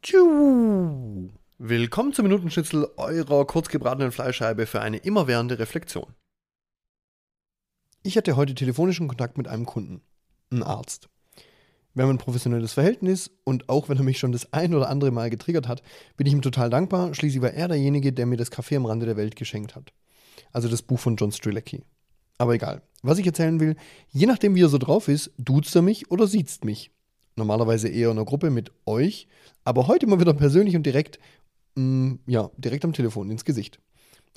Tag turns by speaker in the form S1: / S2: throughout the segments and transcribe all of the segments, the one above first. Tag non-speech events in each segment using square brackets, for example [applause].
S1: Tschu. Willkommen zum Minutenschnitzel eurer kurzgebratenen Fleischscheibe für eine immerwährende Reflexion. Ich hatte heute telefonischen Kontakt mit einem Kunden, einem Arzt. Wir haben ein professionelles Verhältnis und auch wenn er mich schon das ein oder andere Mal getriggert hat, bin ich ihm total dankbar. Schließlich war er derjenige, der mir das Café am Rande der Welt geschenkt hat. Also das Buch von John Strilecki. Aber egal. Was ich erzählen will, je nachdem wie er so drauf ist, duzt er mich oder siezt mich. Normalerweise eher in einer Gruppe mit euch, aber heute mal wieder persönlich und direkt, mh, mm, ja, direkt am Telefon ins Gesicht.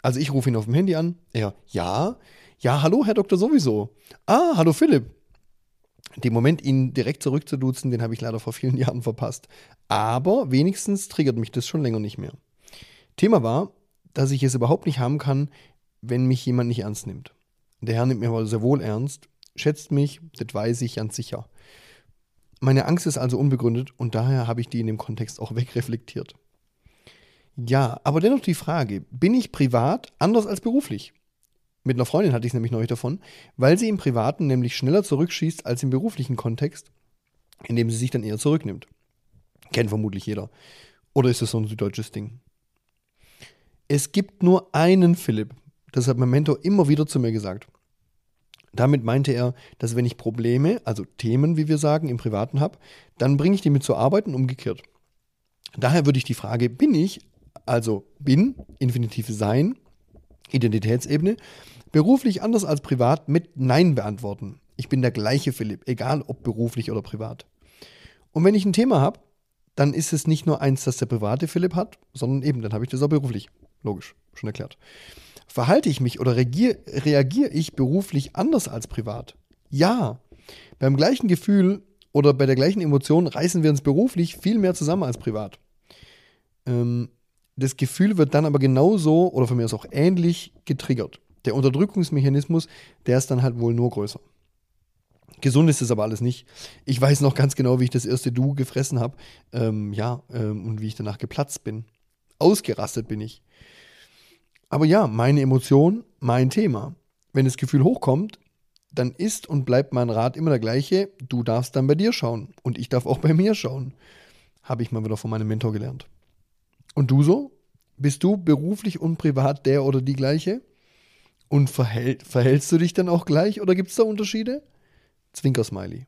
S1: Also ich rufe ihn auf dem Handy an. Er, ja, ja, hallo, Herr Doktor sowieso. Ah, hallo Philipp. Den Moment, ihn direkt zurückzuduzen, den habe ich leider vor vielen [laughs] Jahren verpasst. Aber wenigstens triggert mich das schon länger nicht mehr. Thema war, dass ich es überhaupt nicht haben kann, wenn mich jemand nicht ernst nimmt. Der Herr nimmt mir aber sehr wohl ernst, schätzt mich, das weiß ich ganz sicher. Meine Angst ist also unbegründet und daher habe ich die in dem Kontext auch [laughs] wegreflektiert. Ja, aber dennoch die Frage, bin ich privat anders als beruflich? Mit einer Freundin hatte ich es nämlich neulich davon, weil sie im Privaten nämlich schneller zurückschießt als im beruflichen Kontext, indem sie sich dann eher zurücknimmt. Kennt vermutlich jeder. Oder ist das so ein süddeutsches Ding? Es gibt nur einen Philipp. Das hat mein Mentor immer wieder zu mir gesagt. Damit meinte er, dass wenn ich Probleme, also Themen, wie wir sagen, im Privaten habe, dann bringe ich die mit zur Arbeit und umgekehrt. Daher würde ich die Frage, bin ich, also bin, Infinitiv sein, Identitätsebene, beruflich anders als privat mit Nein beantworten. Ich bin der gleiche Philipp, egal ob beruflich oder privat. Und wenn ich ein Thema habe, dann ist es nicht nur eins, das der private Philipp hat, sondern eben, dann habe ich das auch beruflich. Logisch, schon erklärt. Verhalte ich mich oder reagiere ich beruflich anders als privat? Ja. Beim gleichen Gefühl oder bei der gleichen Emotion reißen wir uns beruflich viel mehr zusammen als privat. Ähm, das Gefühl wird dann aber genauso oder von mir aus auch ähnlich getriggert. Der Unterdrückungsmechanismus, der ist dann halt wohl nur größer. Gesund ist es aber alles nicht. Ich weiß noch ganz genau, wie ich das erste Du gefressen habe. Ähm, ja, ähm, und wie ich danach geplatzt bin. Ausgerastet bin ich. Aber ja, meine Emotion, mein Thema. Wenn das Gefühl hochkommt, dann ist und bleibt mein Rat immer der gleiche. Du darfst dann bei dir schauen. Und ich darf auch bei mir schauen. Habe ich mal wieder von meinem Mentor gelernt. Und du so? Bist du beruflich und privat der oder die gleiche? Und verhält, verhältst du dich dann auch gleich oder gibt es da Unterschiede? Zwinker-Smiley.